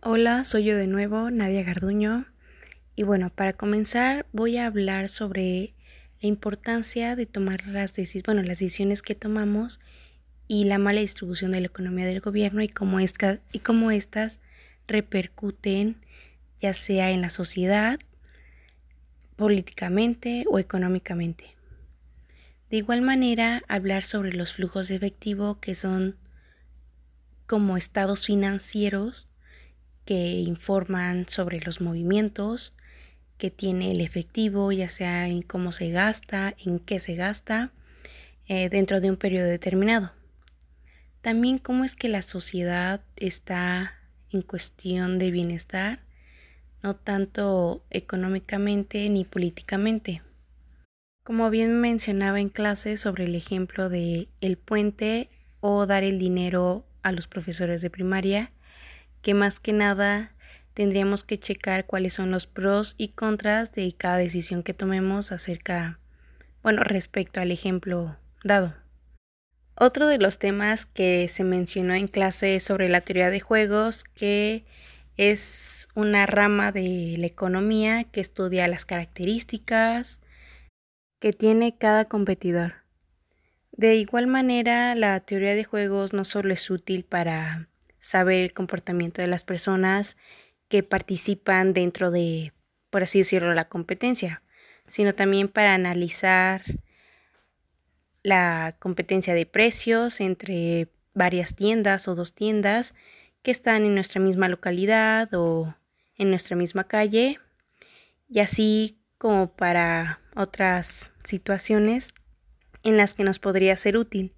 Hola, soy yo de nuevo, Nadia Garduño. Y bueno, para comenzar voy a hablar sobre la importancia de tomar las, bueno, las decisiones que tomamos y la mala distribución de la economía del gobierno y cómo, y cómo estas repercuten ya sea en la sociedad, políticamente o económicamente. De igual manera, hablar sobre los flujos de efectivo que son como estados financieros que informan sobre los movimientos que tiene el efectivo, ya sea en cómo se gasta, en qué se gasta, eh, dentro de un periodo determinado. También cómo es que la sociedad está en cuestión de bienestar, no tanto económicamente ni políticamente. Como bien mencionaba en clase sobre el ejemplo de el puente o dar el dinero a los profesores de primaria, que más que nada tendríamos que checar cuáles son los pros y contras de cada decisión que tomemos acerca, bueno, respecto al ejemplo dado. Otro de los temas que se mencionó en clase es sobre la teoría de juegos, que es una rama de la economía que estudia las características que tiene cada competidor. De igual manera, la teoría de juegos no solo es útil para saber el comportamiento de las personas que participan dentro de, por así decirlo, la competencia, sino también para analizar la competencia de precios entre varias tiendas o dos tiendas que están en nuestra misma localidad o en nuestra misma calle y así como para otras situaciones en las que nos podría ser útil.